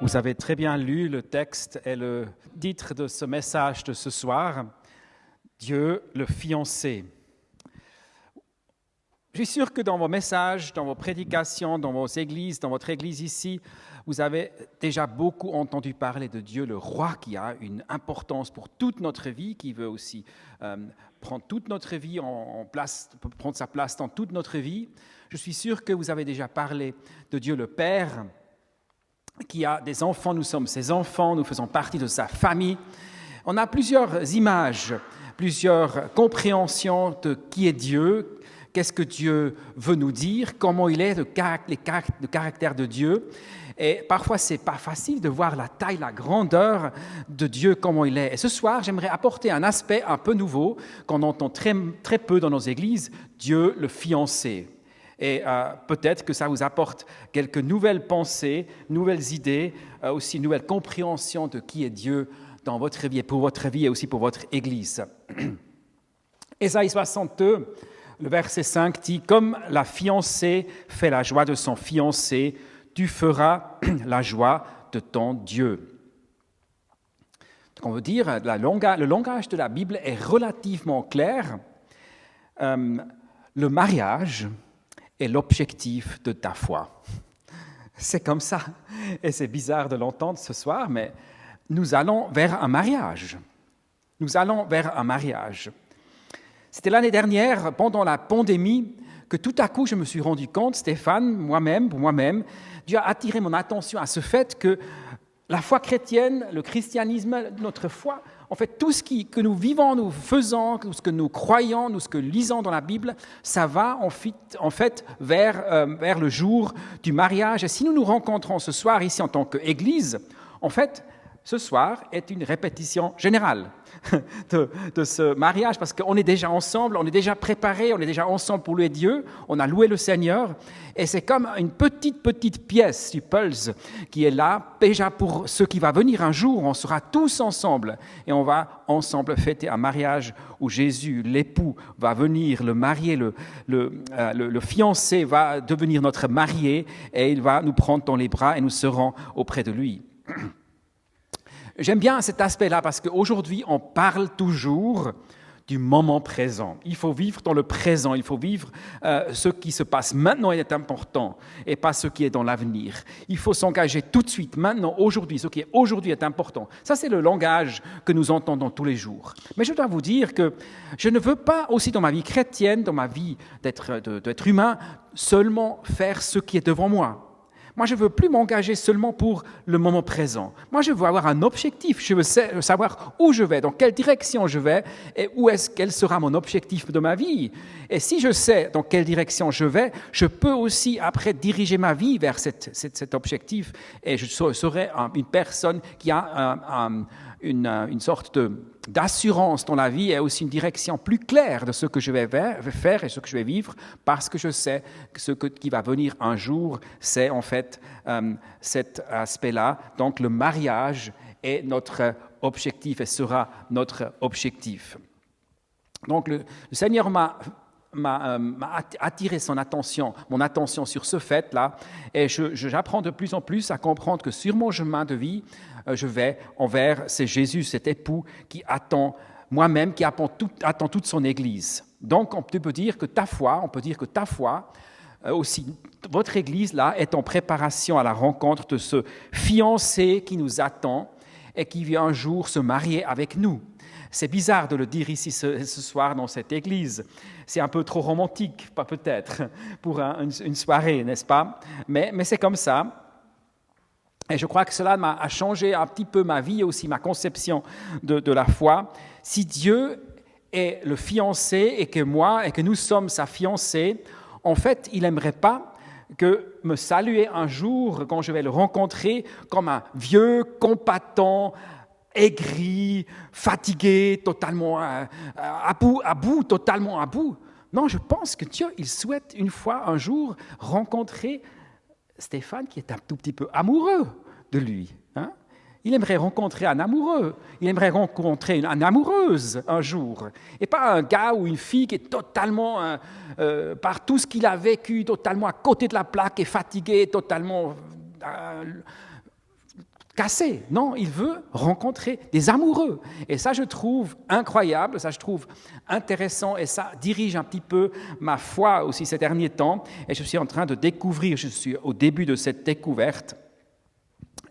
Vous avez très bien lu le texte et le titre de ce message de ce soir, Dieu le fiancé. Je suis sûr que dans vos messages, dans vos prédications, dans vos églises, dans votre église ici, vous avez déjà beaucoup entendu parler de Dieu, le roi qui a une importance pour toute notre vie, qui veut aussi euh, prendre toute notre vie en place, prendre sa place dans toute notre vie. Je suis sûr que vous avez déjà parlé de Dieu le Père, qui a des enfants, nous sommes ses enfants, nous faisons partie de sa famille. On a plusieurs images, plusieurs compréhensions de qui est Dieu, qu'est-ce que Dieu veut nous dire, comment il est, le caractère de Dieu. Et parfois, c'est pas facile de voir la taille, la grandeur de Dieu, comment il est. Et ce soir, j'aimerais apporter un aspect un peu nouveau qu'on entend très, très peu dans nos églises, Dieu le fiancé. Et euh, peut-être que ça vous apporte quelques nouvelles pensées, nouvelles idées, euh, aussi une nouvelle compréhension de qui est Dieu dans votre vie et pour votre vie et aussi pour votre Église. Ésaïe 62, le verset 5 dit, Comme la fiancée fait la joie de son fiancé, tu feras la joie de ton Dieu. Donc on veut dire, le langage de la Bible est relativement clair. Euh, le mariage, est l'objectif de ta foi. C'est comme ça. Et c'est bizarre de l'entendre ce soir, mais nous allons vers un mariage. Nous allons vers un mariage. C'était l'année dernière, pendant la pandémie, que tout à coup je me suis rendu compte, Stéphane, moi-même, pour moi-même, Dieu a attiré mon attention à ce fait que la foi chrétienne, le christianisme, notre foi, en fait, tout ce que nous vivons, nous faisons, tout ce que nous croyons, nous ce que lisons dans la Bible, ça va en fait, vers, euh, vers le jour du mariage. Et si nous nous rencontrons ce soir ici en tant qu'Église, en fait, ce soir est une répétition générale. de, ce mariage, parce qu'on est déjà ensemble, on est déjà préparé, on est déjà ensemble pour louer Dieu, on a loué le Seigneur, et c'est comme une petite, petite pièce du Pulse qui est là, déjà pour ce qui va venir un jour, on sera tous ensemble, et on va ensemble fêter un mariage où Jésus, l'époux, va venir, le marié, le, le, euh, le fiancé va devenir notre marié, et il va nous prendre dans les bras, et nous serons auprès de lui. J'aime bien cet aspect-là parce qu'aujourd'hui, on parle toujours du moment présent. Il faut vivre dans le présent, il faut vivre euh, ce qui se passe maintenant est important et pas ce qui est dans l'avenir. Il faut s'engager tout de suite, maintenant, aujourd'hui. Ce qui est aujourd'hui est important. Ça, c'est le langage que nous entendons tous les jours. Mais je dois vous dire que je ne veux pas aussi dans ma vie chrétienne, dans ma vie d'être humain, seulement faire ce qui est devant moi. Moi, je ne veux plus m'engager seulement pour le moment présent. Moi, je veux avoir un objectif. Je veux savoir où je vais, dans quelle direction je vais et où est-ce quel sera mon objectif de ma vie. Et si je sais dans quelle direction je vais, je peux aussi après diriger ma vie vers cet objectif et je serai une personne qui a un une, euh, une sorte d'assurance dans la vie et aussi une direction plus claire de ce que je vais faire et ce que je vais vivre parce que je sais que ce qui va venir un jour, c'est en fait euh, cet aspect-là. Donc le mariage est notre objectif et sera notre objectif. Donc le, Seigneur m'a euh, attiré son attention, mon attention sur ce fait-là, et j'apprends de plus en plus à comprendre que sur mon chemin de vie, euh, je vais envers, c'est Jésus, cet époux qui attend moi-même, qui attend, toute son Église. Donc on peut dire que ta foi, on peut dire que ta foi, euh, aussi, votre Église là est en préparation à la rencontre de ce fiancé qui nous attend et qui vient un jour se marier avec nous. C'est bizarre de le dire ici ce, soir dans cette église. C'est un peu trop romantique, pas peut-être, pour une, soirée, n'est-ce pas? Mais, c'est comme ça. Et je crois que cela a changé un petit peu ma vie aussi ma conception de, la foi. Si Dieu est le fiancé et que moi et que nous sommes sa fiancée, en fait, il n'aimerait pas que me saluer un jour quand je vais le rencontrer comme un vieux compatant, aigri, fatigué, totalement euh, à bout, à bout, totalement à bout. Non, je pense que Dieu, il souhaite une fois, un jour, rencontrer Stéphane qui est un tout petit peu amoureux de lui. Hein. Il aimerait rencontrer un amoureux. Il aimerait rencontrer une, amoureuse un jour. Et pas un gars ou une fille qui est totalement, euh, euh, par tout ce qu'il a vécu, totalement à côté de la plaque et fatigué, totalement cassé. Non, il veut rencontrer des amoureux. Et ça, je trouve incroyable, ça, je trouve intéressant, et ça dirige un petit peu ma foi aussi ces derniers temps. Et je suis en train de découvrir, je suis au début de cette découverte.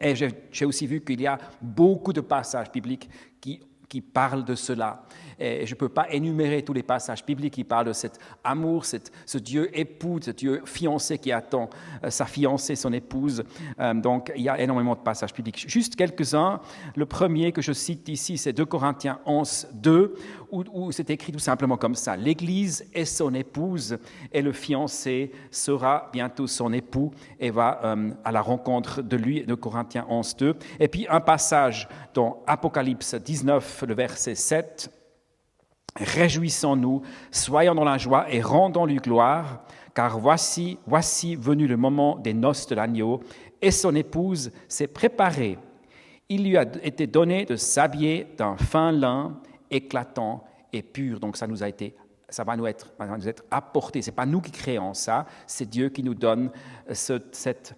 Et j'ai aussi vu qu'il y a beaucoup de passages bibliques qui, qui parlent de cela. Et je ne peux pas énumérer tous les passages bibliques qui parlent de cet amour, ce Dieu époux, ce Dieu fiancé qui attend euh, sa fiancée, son épouse. Euh, donc il y a énormément de passages bibliques. Juste quelques-uns. Le premier que je cite ici, c'est 2 Corinthiens 11, 2, où, c'est écrit tout simplement comme ça. L'Église est son épouse et le fiancé sera bientôt son époux et va euh, à la rencontre de lui, de Corinthiens 11, 2. Et puis un passage dans Apocalypse 19, le verset 7. Réjouissons-nous, soyons dans la joie et rendons-lui gloire, car voici, voici venu le moment des noces de l'agneau, et son épouse s'est préparée. Il lui a été donné de s'habiller d'un fin lin éclatant et pur. Donc ça nous a été, ça va nous être, nous être apporté. C'est pas nous qui créons ça, c'est Dieu qui nous donne cette,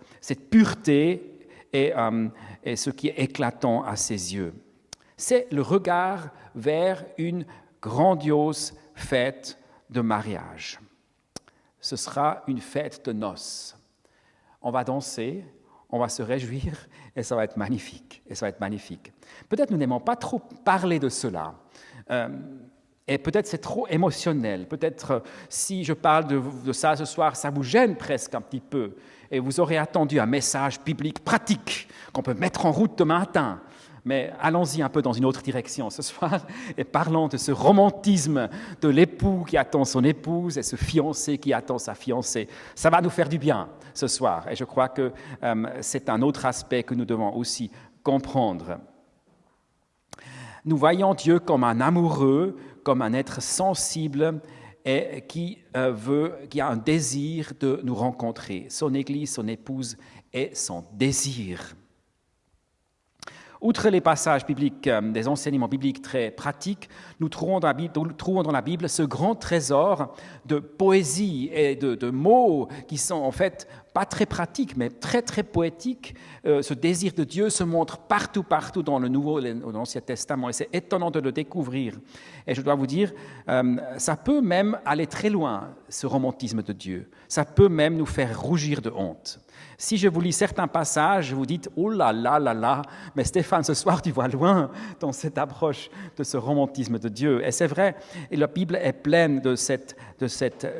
pureté et, euh, et ce qui est éclatant à ses yeux. C'est le regard vers une grandiose fête de mariage. Ce sera une fête de noces. On va danser, on va se réjouir et ça va être magnifique. Et ça va être magnifique. Peut-être nous n'aimons pas trop parler de cela. Euh, et peut-être c'est trop émotionnel. Peut-être euh, si je parle de, de, ça ce soir, ça vous gêne presque un petit peu. Et vous aurez attendu un message biblique pratique qu'on peut mettre en route demain matin. Mais allons-y un peu dans une autre direction ce soir et parlons de ce romantisme de l'époux qui attend son épouse et ce fiancé qui attend sa fiancée. Ça va nous faire du bien ce soir et je crois que euh, c'est un autre aspect que nous devons aussi comprendre. Nous voyons Dieu comme un amoureux, comme un être sensible et qui, euh, veut, qui a un désir de nous rencontrer. Son Église, son épouse est son désir. Outre les passages bibliques, euh, des enseignements bibliques très pratiques, nous trouvons dans la Bible, dans ce grand trésor de poésie et de, mots qui sont en fait pas très pratiques, mais très très poétiques. Euh, ce désir de Dieu se montre partout, partout dans le Nouveau et l'Ancien Testament, et c'est étonnant de le découvrir. Et je dois vous dire, euh, ça peut même aller très loin, ce romantisme de Dieu. Ça peut même nous faire rougir de honte. Si je vous lis certains passages, vous dites Oh là là là là, mais Stéphane, ce soir tu vois loin dans cette approche de ce romantisme de Dieu. Et c'est vrai, et la Bible est pleine de cette,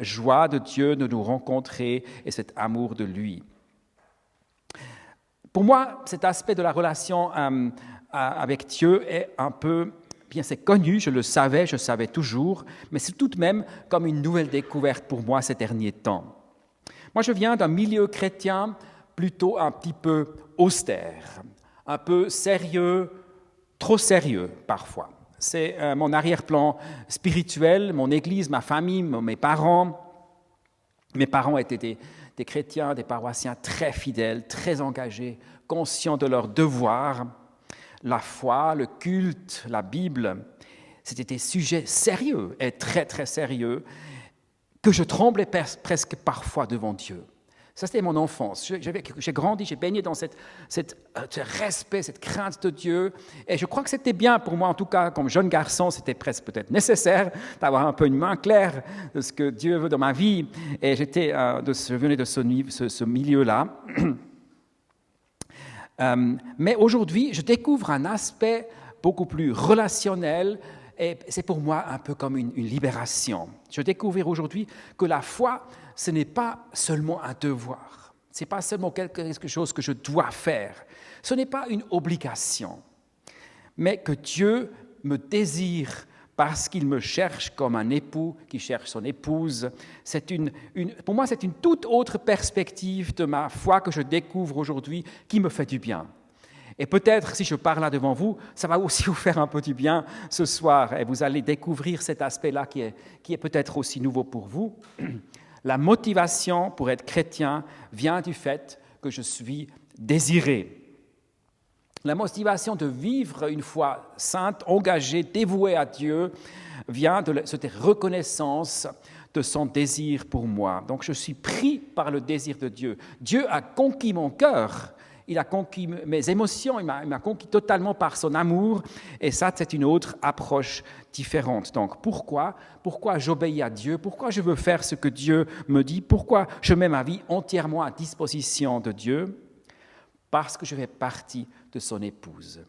joie de Dieu de nous rencontrer et cet amour de lui. Pour moi, cet aspect de la relation euh, avec Dieu est un peu bien c'est connu, je le savais, je savais toujours, mais c'est tout de même comme une nouvelle découverte pour moi ces derniers temps. Moi, je viens d'un milieu chrétien plutôt un petit peu austère, un peu sérieux, trop sérieux parfois. C'est euh, mon arrière-plan spirituel, mon église, ma famille, mes parents. Mes parents étaient des, des chrétiens, des paroissiens très fidèles, très engagés, conscients de leurs devoirs. La foi, le culte, la Bible, c'était des sujets sérieux et très très sérieux que je tremblais presque parfois devant Dieu. Ça, c'était mon enfance. J'ai grandi, j'ai baigné dans cette, euh, ce respect, cette crainte de Dieu. Et je crois que c'était bien pour moi, en tout cas, comme jeune garçon, c'était presque peut-être nécessaire d'avoir un peu une main claire de ce que Dieu veut dans ma vie. Et euh, je venais de ce, ce, milieu-là. Euh, mais aujourd'hui, je découvre un aspect beaucoup plus relationnel, et c'est pour moi un peu comme une, libération. Je découvre aujourd'hui que la foi, ce n'est pas seulement un devoir, ce n'est pas seulement quelque chose que je dois faire, ce n'est pas une obligation, mais que Dieu me désire parce qu'il me cherche comme un époux qui cherche son épouse. C'est une, pour moi, c'est une toute autre perspective de ma foi que je découvre aujourd'hui qui me fait du bien. Et peut-être, si je parle là devant vous, ça va aussi vous faire un peu du bien ce soir et vous allez découvrir cet aspect-là qui est, qui est peut-être aussi nouveau pour vous. La motivation pour être chrétien vient du fait que je suis désiré. La motivation de vivre une foi sainte, engagée, dévouée à Dieu, vient de cette reconnaissance de son désir pour moi. Donc je suis pris par le désir de Dieu. Dieu a conquis mon cœur, il a conquis mes émotions, il m'a conquis totalement par son amour, et ça c'est une autre approche différente. Donc pourquoi Pourquoi j'obéis à Dieu? Pourquoi je veux faire ce que Dieu me dit? Pourquoi je mets ma vie entièrement à disposition de Dieu? Parce que je fais partie de son épouse.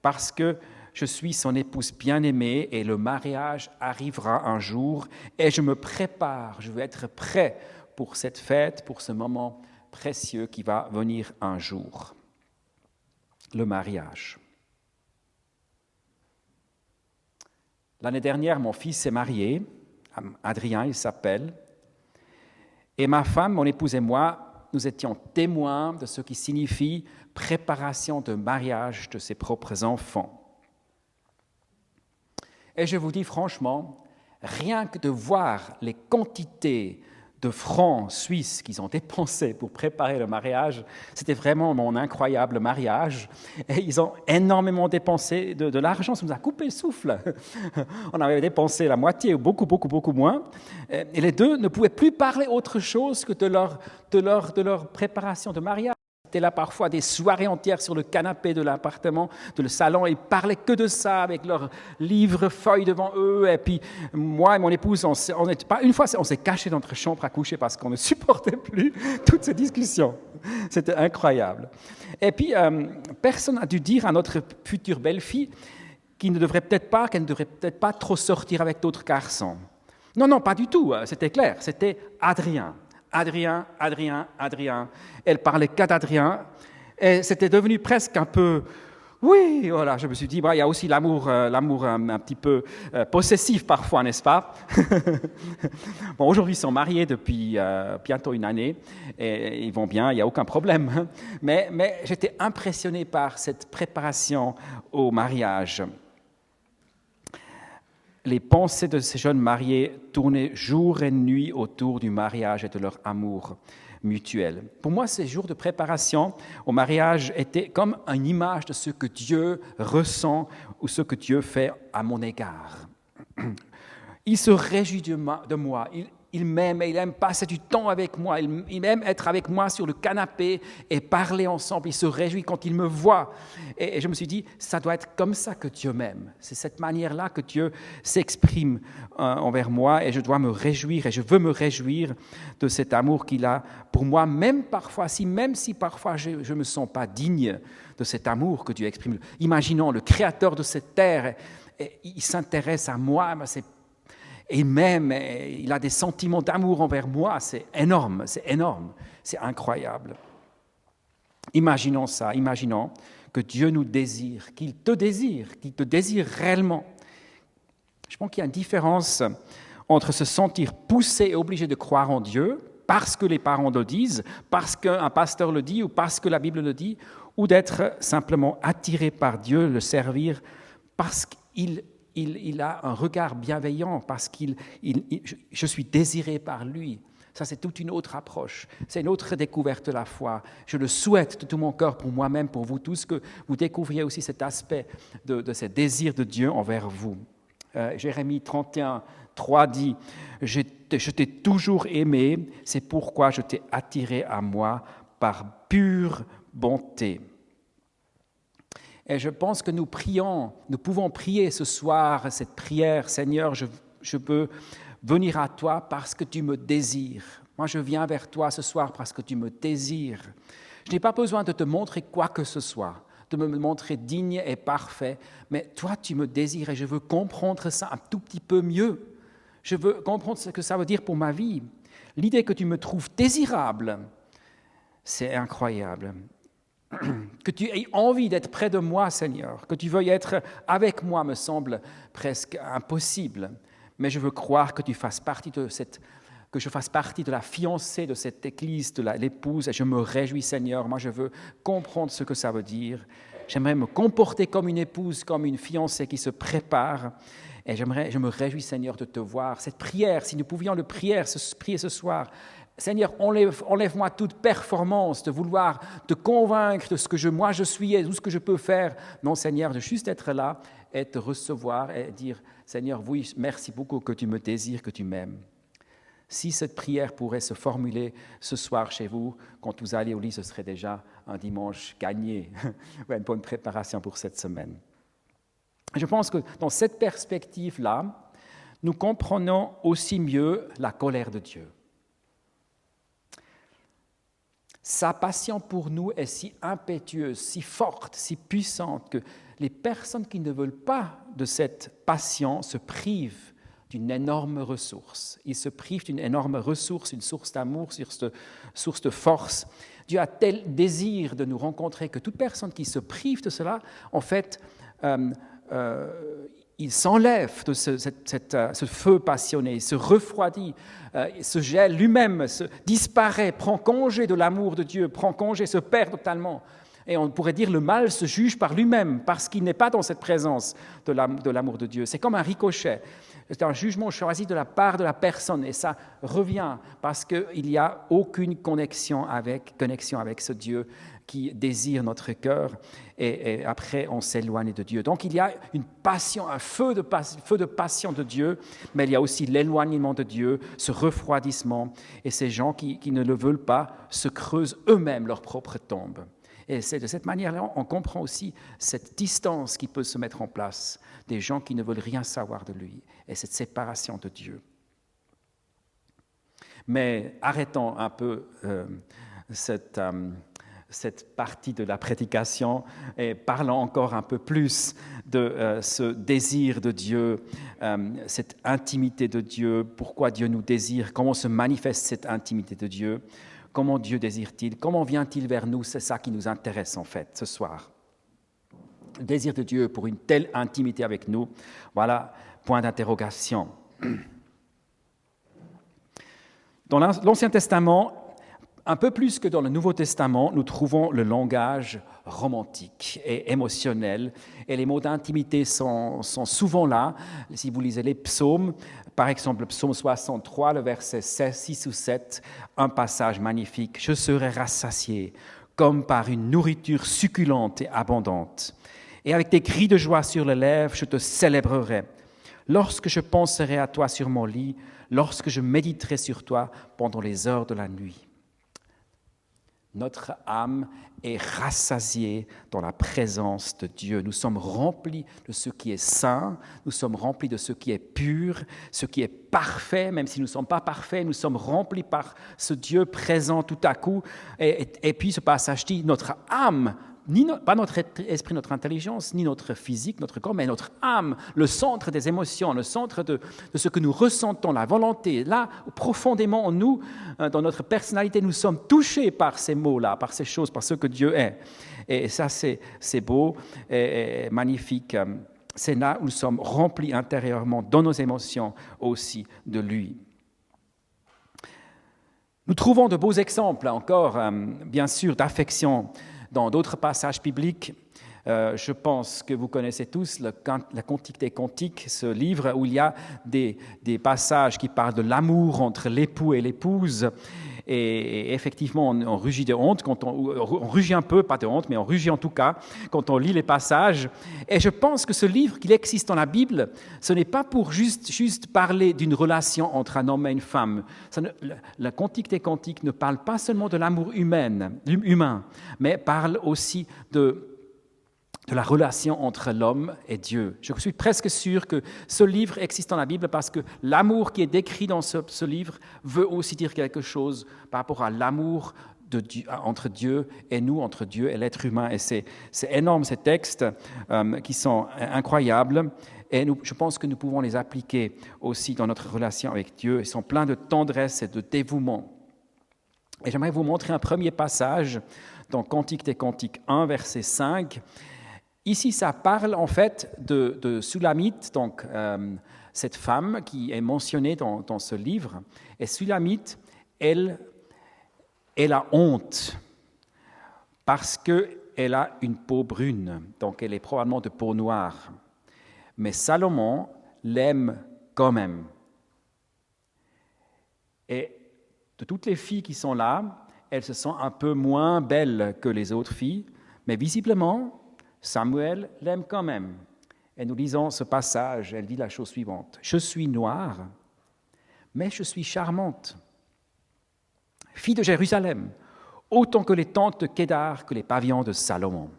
Parce que je suis son épouse bien-aimée et le mariage arrivera un jour et je me prépare, je veux être prêt pour cette fête, pour ce moment précieux qui va venir un jour. Le mariage. L'année dernière, mon fils s'est marié, Adrien il s'appelle, et ma femme, mon épouse et moi, nous étions témoins de ce qui signifie préparation de mariage de ses propres enfants. Et je vous dis franchement, rien que de voir les quantités de francs suisses qu'ils ont dépensés pour préparer le mariage, c'était vraiment mon incroyable mariage. Et ils ont énormément dépensé de, l'argent, ça nous a coupé le souffle. On avait dépensé la moitié ou beaucoup, beaucoup, beaucoup moins. Et les deux ne pouvaient plus parler autre chose que de leur, de leur, de leur préparation de mariage là parfois des soirées entières sur le canapé de l'appartement, de le salon, ils parlaient que de ça avec leurs livres, feuilles devant eux. Et puis moi et mon épouse, on, une fois, on s'est caché dans notre chambre à coucher parce qu'on ne supportait plus toutes ces discussions. C'était incroyable. Et puis euh, personne n'a dû dire à notre future belle-fille qu'il ne devrait peut-être pas, qu'elle ne devrait peut-être pas trop sortir avec d'autres garçons. Non, non, pas du tout. C'était clair. C'était Adrien. Adrien, Adrien, Adrien. Elle parlait qu'à d'Adrien. Et c'était devenu presque un peu. Oui, voilà, je me suis dit, il y a aussi l'amour, euh, l'amour euh, un, petit peu euh, possessif parfois, n'est-ce pas? Bon, aujourd'hui, ils sont mariés depuis bientôt une année et ils vont bien, il n'y a aucun problème. Mais, mais j'étais impressionné par cette préparation au mariage les pensées de ces jeunes mariés tournaient jour et nuit autour du mariage et de leur amour mutuel. Pour moi, ces jours de préparation au mariage étaient comme une image de ce que Dieu ressent ou ce que Dieu fait à mon égard. Il se réjouit de moi, il m'aime et il aime passer du temps avec moi. Il, aime être avec moi sur le canapé et parler ensemble. Il se réjouit quand il me voit. Et, je me suis dit, ça doit être comme ça que Dieu m'aime. C'est cette manière-là que Dieu s'exprime euh, envers moi et je dois me réjouir et je veux me réjouir de cet amour qu'il a pour moi, même parfois, si, même si parfois je ne me sens pas digne de cet amour que Dieu exprime. Imaginons le créateur de cette terre. Et il s'intéresse à moi, c'est et même il a des sentiments d'amour envers moi, c'est énorme, c'est énorme, c'est incroyable. Imaginons ça, imaginons que Dieu nous désire, qu'il te désire, qu'il te désire réellement. Je pense qu'il y a une différence entre se sentir poussé et obligé de croire en Dieu parce que les parents le disent, parce qu'un pasteur le dit ou parce que la Bible le dit, ou d'être simplement attiré par Dieu, le servir parce qu'il il, a un regard bienveillant parce qu'il, je suis désiré par lui. Ça, c'est toute une autre approche. C'est une autre découverte de la foi. Je le souhaite de tout mon cœur pour moi-même, pour vous tous, que vous découvriez aussi cet aspect de, ce désir de Dieu envers vous. Euh, Jérémie 31, 3 dit, je t'ai toujours aimé, c'est pourquoi je t'ai attiré à moi par pure bonté. Et je pense que nous prions, nous pouvons prier ce soir cette prière, Seigneur, je, je veux venir à toi parce que tu me désires. Moi, je viens vers toi ce soir parce que tu me désires. Je n'ai pas besoin de te montrer quoi que ce soit, de me montrer digne et parfait, mais toi, tu me désires et je veux comprendre ça un tout petit peu mieux. Je veux comprendre ce que ça veut dire pour ma vie. L'idée que tu me trouves désirable, c'est incroyable que tu aies envie d'être près de moi, Seigneur, que tu veuilles être avec moi me semble presque impossible. Mais je veux croire que tu fasses partie de cette, que je fasse partie de la fiancée de cette église, de l'épouse, et je me réjouis, Seigneur. Moi, je veux comprendre ce que ça veut dire. J'aimerais me comporter comme une épouse, comme une fiancée qui se prépare. Et j'aimerais, je me réjouis, Seigneur, de te voir. Cette prière, si nous pouvions le prier, ce, prier ce soir, Seigneur, enlève-moi toute performance de vouloir te convaincre de ce que je, moi je suis et de ce que je peux faire. Non, Seigneur, de juste être là et te recevoir et dire, Seigneur, oui, merci beaucoup que tu me désires, que tu m'aimes. Si cette prière pourrait se formuler ce soir chez vous, quand vous allez au lit, ce serait déjà un dimanche gagné, une bonne préparation pour cette semaine. Je pense que dans cette perspective-là, nous comprenons aussi mieux la colère de Dieu. Sa passion pour nous est si impétueuse, si forte, si puissante que les personnes qui ne veulent pas de cette passion se privent d'une énorme ressource. Ils se privent d'une énorme ressource, une source d'amour, une source de force. Dieu a tel désir de nous rencontrer que toute personne qui se prive de cela, en fait, euh, euh, il s'enlève de ce, euh, feu passionné, se refroidit, euh, se gèle lui-même, se disparaît, prend congé de l'amour de Dieu, prend congé, se perd totalement. Et on pourrait dire le mal se juge par lui-même parce qu'il n'est pas dans cette présence de l'amour de Dieu. C'est comme un ricochet. C'est un jugement choisi de la part de la personne et ça revient parce qu'il n'y a aucune connexion avec ce Dieu qui désire notre cœur et, après on s'éloigne de Dieu. Donc il y a une passion, un feu de, feu de passion de Dieu, mais il y a aussi l'éloignement de Dieu, ce refroidissement et ces gens qui, qui ne le veulent pas se creusent eux-mêmes leur propre tombe. Et c'est de cette manière-là, on comprend aussi cette distance qui peut se mettre en place des gens qui ne veulent rien savoir de lui et cette séparation de Dieu. Mais arrêtons un peu euh, cette, euh, cette partie de la prédication et parlons encore un peu plus de euh, ce désir de Dieu, euh, cette intimité de Dieu, pourquoi Dieu nous désire, comment se manifeste cette intimité de Dieu, comment Dieu désire-t-il, comment vient-il vers nous, c'est ça qui nous intéresse en fait ce soir. Le désir de Dieu pour une telle intimité avec nous, voilà, point d'interrogation. Dans l'Ancien Testament, un peu plus que dans le Nouveau Testament, nous trouvons le langage romantique et émotionnel, et les mots d'intimité sont, souvent là. Si vous lisez les psaumes, par exemple le psaume 63, le verset 6 ou 7, un passage magnifique, Je serai rassasié comme par une nourriture succulente et abondante. Et avec des cris de joie sur les lèvres, je te célébrerai. Lorsque je penserai à toi sur mon lit, lorsque je méditerai sur toi pendant les heures de la nuit. Notre âme est rassasiée dans la présence de Dieu. Nous sommes remplis de ce qui est saint, nous sommes remplis de ce qui est pur, ce qui est parfait, même si nous ne sommes pas parfaits, nous sommes remplis par ce Dieu présent tout à coup. Et, et puis ce passage dit, notre âme ni pas notre esprit, notre intelligence, ni notre physique, notre corps, mais notre âme, le centre des émotions, le centre de, ce que nous ressentons, la volonté. Là, profondément en nous, euh, dans notre personnalité, nous sommes touchés par ces mots-là, par ces choses, par ce que Dieu est. Et ça, c'est beau et, magnifique. C'est là où nous sommes remplis intérieurement, dans nos émotions aussi, de lui. Nous trouvons de beaux exemples encore, euh, bien sûr, d'affection dans d'autres passages bibliques. Euh, je pense que vous connaissez tous la Cantique des Cantiques, ce livre où il y a des passages qui parlent de l'amour entre l'époux et l'épouse. Et, effectivement, on, rugit de honte, quand on, on, rugit un peu, pas de honte, mais on rugit en tout cas quand on lit les passages. Et je pense que ce livre, qu'il existe dans la Bible, ce n'est pas pour juste, parler d'une relation entre un homme et une femme. la Cantique des Cantiques ne parle pas seulement de l'amour humain, humain, mais parle aussi de de la relation entre l'homme et Dieu. Je suis presque sûr que ce livre existe dans la Bible parce que l'amour qui est décrit dans ce, livre veut aussi dire quelque chose par rapport à l'amour entre Dieu et nous, entre Dieu et l'être humain. Et c'est énorme ces textes euh, qui sont incroyables. Et je pense que nous pouvons les appliquer aussi dans notre relation avec Dieu. Ils sont pleins de tendresse et de dévouement. Et j'aimerais vous montrer un premier passage dans Cantique des Cantiques 1, verset 5. Ici, ça parle en fait de, Sulamite, donc euh, cette femme qui est mentionnée dans, ce livre. Et Sulamite, elle, elle a honte parce qu'elle a une peau brune, donc elle est probablement de peau noire. Mais Salomon l'aime quand même. Et De toutes les filles qui sont là, elles se sentent un peu moins belles que les autres filles, mais visiblement, Samuel l'aime quand même. Et nous lisons ce passage, elle dit la chose suivante. Je suis noire, mais je suis charmante. Fille de Jérusalem, autant que les tentes de Kédar, que les pavillons de Salomon.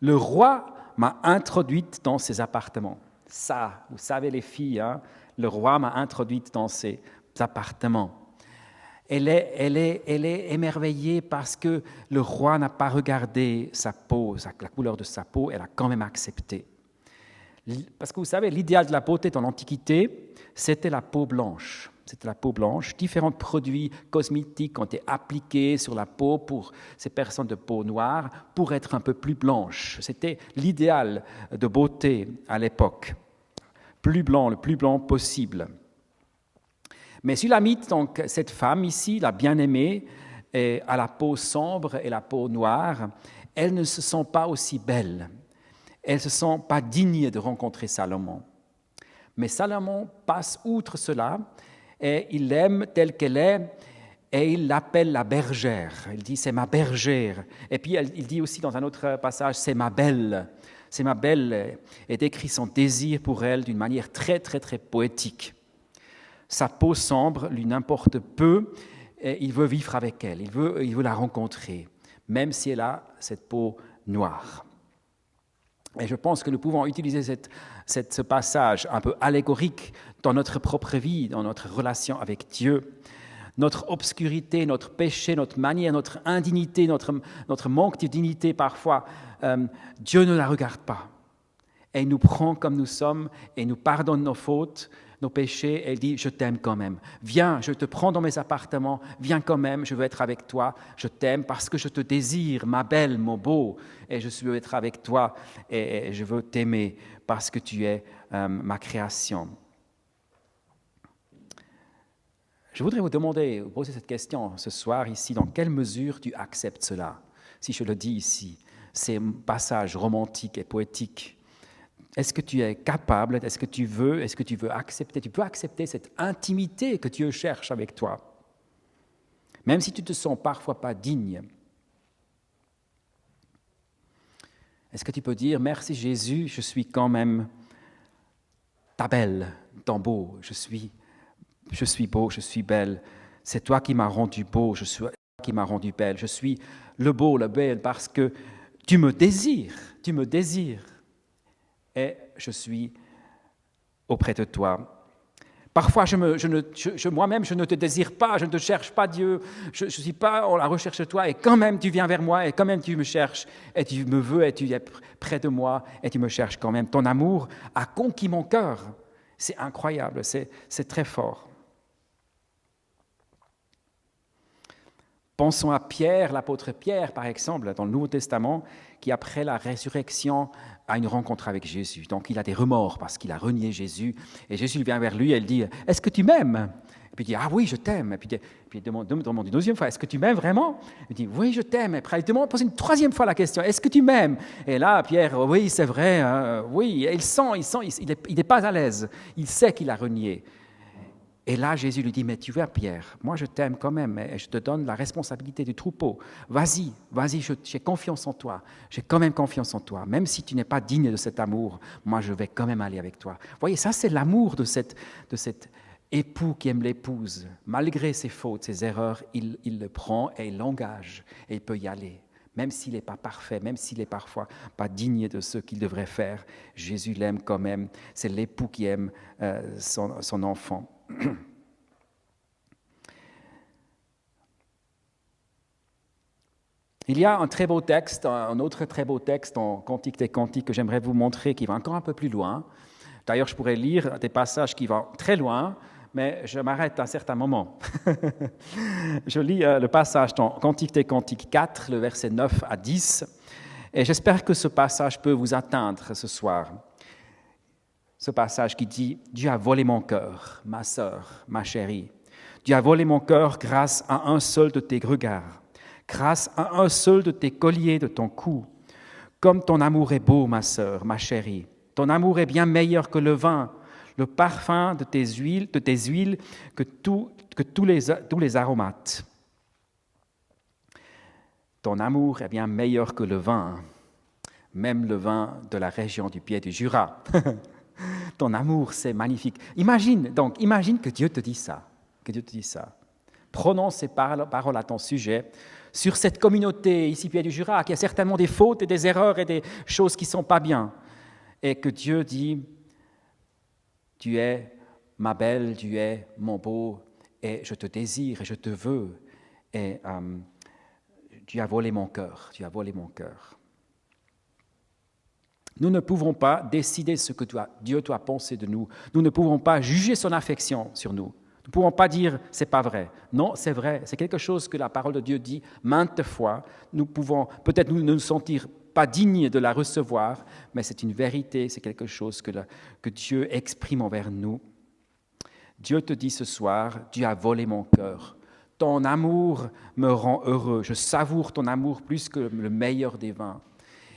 Le roi m'a introduite dans ses appartements. Ça, vous savez les filles, hein, le roi m'a introduite dans ses appartements. Elle est, émerveillée parce que le roi n'a pas regardé sa peau, la couleur de sa peau, elle a quand même accepté. Parce que vous savez, l'idéal de la beauté dans l'Antiquité, c'était la peau blanche. C'était la peau blanche. Différents produits cosmétiques ont été appliqués sur la peau pour ces personnes de peau noire pour être un peu plus blanches. C'était l'idéal de beauté à l'époque. Plus blanc, le plus blanc possible. Mais Sulamite, donc cette femme ici, la bien-aimée, à la peau sombre et la peau noire, elles ne se sent pas aussi belles. Elles ne se sent pas dignes de rencontrer Salomon. Mais Salomon passe outre cela et il l'aime telle qu'elle est et il l'appelle la bergère. Il dit c'est ma bergère. Et puis il dit aussi dans un autre passage c'est ma belle. C'est ma belle et décrit son désir pour elle d'une manière très très très poétique. Sa peau sombre lui n'importe peu et il veut vivre avec elle, il veut, il veut la rencontrer, même si elle a cette peau noire. Et je pense que nous pouvons utiliser ce passage un peu allégorique dans notre propre vie, dans notre relation avec Dieu. Notre obscurité, notre péché, notre manière, notre indignité, notre, notre manque de dignité parfois, euh, Dieu ne la regarde pas. Et il nous prend comme nous sommes et nous pardonne nos fautes, nos péchés, il dit, je t'aime quand même. Viens, je te prends dans mes appartements, viens quand même, je veux être avec toi, je t'aime parce que je te désire, ma belle, mon beau, et je veux être avec toi, et, je veux t'aimer parce que tu es euh, ma création. Je voudrais vous demander, vous poser cette question ce soir ici, dans quelle mesure tu acceptes cela? Si je le dis ici, ces passages romantiques et poétiques est-ce que tu es capable, est-ce que tu veux, est-ce que tu veux accepter, tu peux accepter cette intimité que Dieu cherche avec toi, même si tu te sens parfois pas digne. Est-ce que tu peux dire, merci Jésus, je suis quand même ta belle, ton beau, je suis, beau, je suis belle, c'est toi qui m'as rendu beau, je suis qui m'as rendu belle, je suis le beau, le belle, parce que tu me désires, tu me désires et je suis auprès de toi. Parfois, je moi-même, je ne te désire pas, je ne te cherche pas, Dieu, je ne suis pas en la recherche de toi, et quand même tu viens vers moi, et quand même tu me cherches, et tu me veux, et tu es près de moi, et tu me cherches quand même. Ton amour a conquis mon cœur. C'est incroyable, c'est très fort. Pensons à Pierre, l'apôtre Pierre, par exemple, dans le Nouveau Testament, qui après la résurrection a une rencontre avec Jésus. Donc il a des remords parce qu'il a renié Jésus. Et Jésus vient vers lui et il dit, Est-ce que tu m'aimes? Et puis il dit, Ah oui, je t'aime. Et puis, il demande, demande, une deuxième fois, Est-ce que tu m'aimes vraiment? Il dit, Oui, je t'aime. Et après il demande, pose une troisième fois la question, Est-ce que tu m'aimes? Et là, Pierre, oui, c'est vrai, hein, oui. il sent, il sent, il n'est pas à l'aise. Il sait qu'il a renié. Et là, Jésus lui dit, mais tu vois, Pierre, moi je t'aime quand même, et je te donne la responsabilité du troupeau. Vas-y, vas-y, j'ai confiance en toi. J'ai quand même confiance en toi. Même si tu n'es pas digne de cet amour, moi je vais quand même aller avec toi. Vous voyez, ça c'est l'amour de, cette, époux qui aime l'épouse. Malgré ses fautes, ses erreurs, il, le prend et il l'engage, et il peut y aller. Même s'il n'est pas parfait, même s'il est parfois pas digne de ce qu'il devrait faire, Jésus l'aime quand même. C'est l'époux qui aime euh, son enfant. Il y a un très beau texte, un autre très beau texte en Cantique des Cantiques que j'aimerais vous montrer qui va encore un peu plus loin. D'ailleurs, je pourrais lire des passages qui vont très loin, mais je m'arrête à un certain moment. je lis euh, le passage dans Cantique des Cantiques 4, le verset 9 à 10, et j'espère que ce passage peut vous atteindre ce soir ce passage qui dit Dieu a volé mon cœur, ma sœur, ma chérie. Dieu a volé mon cœur grâce à un seul de tes regards, grâce à un seul de tes colliers de ton cou. Comme ton amour est beau, ma sœur, ma chérie. Ton amour est bien meilleur que le vin, le parfum de tes huiles, de tes huiles que, que tous les, tous les aromates. Ton amour est bien meilleur que le vin, même le vin de la région du pied du Jura. Ton amour, c'est magnifique. Imagine, donc, imagine que Dieu te dit ça, que Dieu te dit ça. Prononce ces paroles à ton sujet sur cette communauté ici, pied du Jura, qui a certainement des fautes et des erreurs et des choses qui ne sont pas bien. Et que Dieu dit, tu es ma belle, tu es mon beau, et je te désire et je te veux. Et euh, tu as volé mon cœur, tu as volé mon cœur. Nous ne pouvons pas décider ce que Dieu doit penser de nous. Nous ne pouvons pas juger son affection sur nous. Nous ne pouvons pas dire c'est pas vrai. Non, c'est vrai. C'est quelque chose que la parole de Dieu dit maintes fois. Nous pouvons peut-être nous, nous sentir pas dignes de la recevoir, mais c'est une vérité, c'est quelque chose que, que Dieu exprime envers nous. Dieu te dit ce soir, Dieu a volé mon cœur. Ton amour me rend heureux. Je savoure ton amour plus que le meilleur des vins.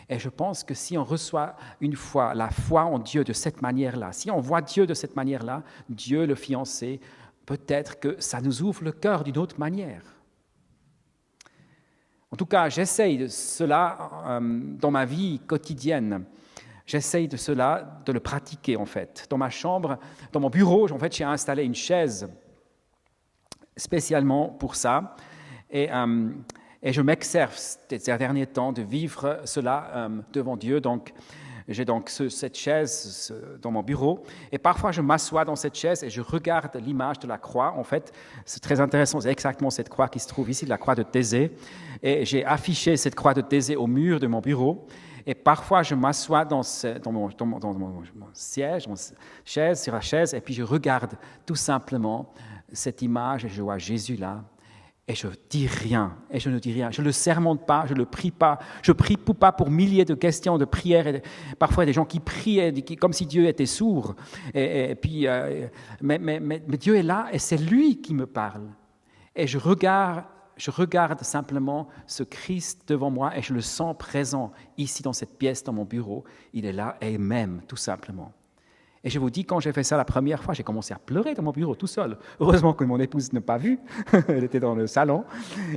Et je pense que si on reçoit une fois la foi en Dieu de cette manière-là, si on voit Dieu de cette manière-là, Dieu le fiancé, peut-être que ça nous ouvre le cœur d'une autre manière. En tout cas, j'essaye de cela euh, dans ma vie quotidienne. J'essaye de cela, de le pratiquer en fait. Dans ma chambre, dans mon bureau, en fait, j'ai installé une chaise spécialement pour ça. Et euh, et je m'exerce ces derniers temps de vivre cela euh, devant Dieu. Donc, j'ai donc cette chaise dans mon bureau et parfois je m'assois dans cette chaise et je regarde l'image de la croix. En fait, c'est très intéressant, c'est exactement cette croix qui se trouve ici, la croix de Thésée. Et j'ai affiché cette croix de Thésée au mur de mon bureau. Et parfois, je m'assois dans, mon, siège, mon chaise, sur la chaise, et puis je regarde tout simplement cette image et je vois Jésus là et je dis rien, et je ne dis rien. Je ne le sermonte pas, je ne le prie pas. Je prie pas pour milliers de questions de prières. Et parfois, des gens qui prient comme si Dieu était sourd. Et, puis, euh, mais, Dieu est là et c'est lui qui me parle. Et je regarde, simplement ce Christ devant moi et je le sens présent ici dans cette pièce, dans mon bureau. Il est là et m'aime, tout simplement. Et je vous dis, quand j'ai fait ça la première fois, j'ai commencé à pleurer dans mon bureau tout seul. Heureusement que mon épouse n'a pas vu, elle était dans le salon.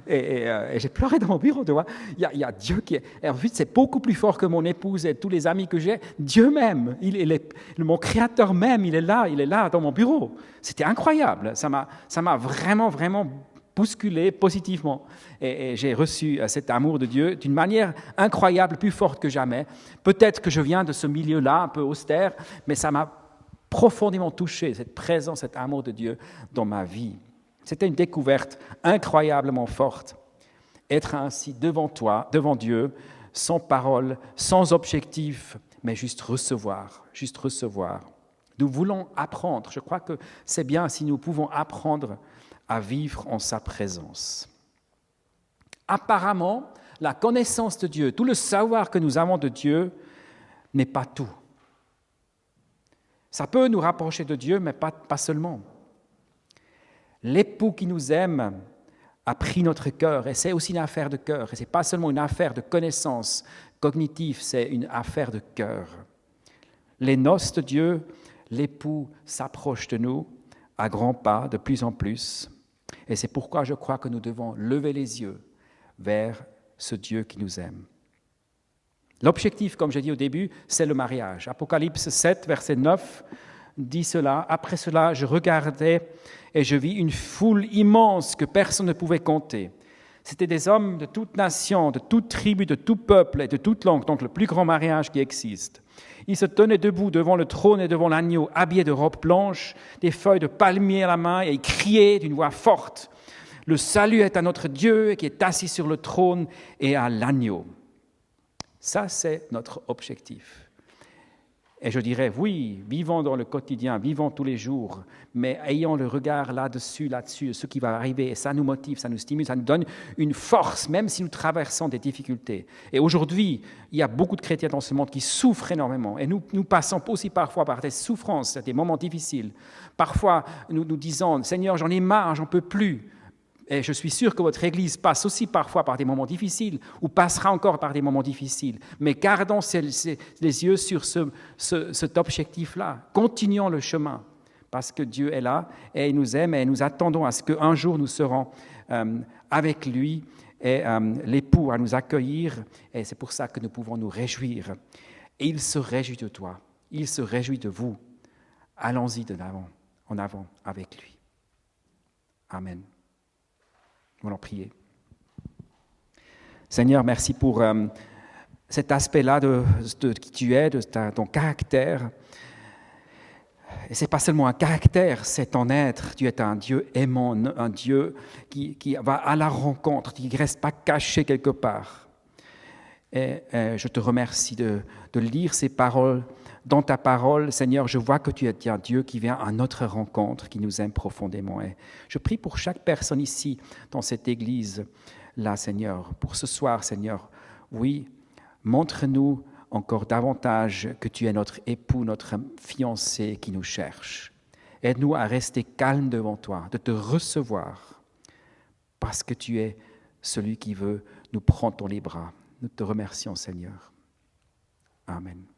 Et, euh, j'ai pleuré dans mon bureau, tu vois. Il y, a, Dieu qui est... Et en fait, c'est beaucoup plus fort que mon épouse et tous les amis que j'ai. Dieu même, il, est, mon créateur même, il est là, il est là dans mon bureau. C'était incroyable. Ça m'a vraiment, vraiment bousculé positivement. Et, j'ai reçu euh, cet amour de Dieu d'une manière incroyable, plus forte que jamais. Peut-être que je viens de ce milieu-là, un peu austère, mais ça m'a profondément touché, cette présence, cet amour de Dieu dans ma vie. C'était une découverte incroyablement forte. Être ainsi devant toi, devant Dieu, sans parole, sans objectif, mais juste recevoir, juste recevoir. Nous voulons apprendre. Je crois que c'est bien si nous pouvons apprendre à vivre en sa présence. Apparemment, la connaissance de Dieu, tout le savoir que nous avons de Dieu n'est pas tout. Ça peut nous rapprocher de Dieu, mais pas, seulement. L'époux qui nous aime a pris notre cœur, et c'est aussi une affaire de cœur, et ce n'est pas seulement une affaire de connaissance cognitive, c'est une affaire de cœur. Les noces de Dieu, l'époux s'approche de nous à grands pas, de plus en plus, et c'est pourquoi je crois que nous devons lever les yeux vers ce Dieu qui nous aime. L'objectif, comme j'ai dit au début, c'est le mariage. Apocalypse 7, verset 9 dit cela. Après cela, je regardais et je vis une foule immense que personne ne pouvait compter. C'étaient des hommes de toute nation, de toute tribu, de tout peuple et de toute langue, donc le plus grand mariage qui existe. Ils se tenaient debout devant le trône et devant l'agneau, habillés de robes blanches, des feuilles de palmier à la main, et ils criaient d'une voix forte Le salut est à notre Dieu qui est assis sur le trône et à l'agneau. Ça, c'est notre objectif. Et je dirais, oui, vivons dans le quotidien, vivons tous les jours, mais ayons le regard là-dessus, là-dessus, ce qui va arriver, et ça nous motive, ça nous stimule, ça nous donne une force, même si nous traversons des difficultés. Et aujourd'hui, il y a beaucoup de chrétiens dans ce monde qui souffrent énormément, et nous, nous passons aussi parfois par des souffrances, des moments difficiles. Parfois, nous nous disons, Seigneur, j'en ai marre, j'en peux plus. Et je suis sûr que votre Église passe aussi parfois par des moments difficiles, ou passera encore par des moments difficiles. Mais gardons les yeux sur cet objectif-là. Continuons le chemin. parce que Dieu est là et il nous aime et nous attendons à ce qu'un jour nous serons euh, avec lui et euh, l'époux à nous accueillir. Et c'est pour ça que nous pouvons nous réjouir. Et il se réjouit de toi, il se réjouit de vous. Allons-y de l'avant, en avant avec lui. Amen. Nous prier. Seigneur, merci pour euh, cet aspect-là de, qui tu es, de ton caractère. Et ce n'est pas seulement un caractère, c'est ton être. Tu es un Dieu aimant, un Dieu qui, va à la rencontre, qui ne reste pas caché quelque part. Et, je te remercie de, lire ces paroles. Dans ta parole, Seigneur, je vois que tu es un Dieu qui vient à notre rencontre, qui nous aime profondément. Je prie pour chaque personne ici, dans cette église, là, Seigneur, pour ce soir, Seigneur. Oui, montre-nous encore davantage que tu es notre époux, notre fiancé qui nous cherche. Aide-nous à rester calmes devant toi, de te recevoir, parce que tu es celui qui veut nous prendre dans les bras. Nous te remercions, Seigneur. Amen.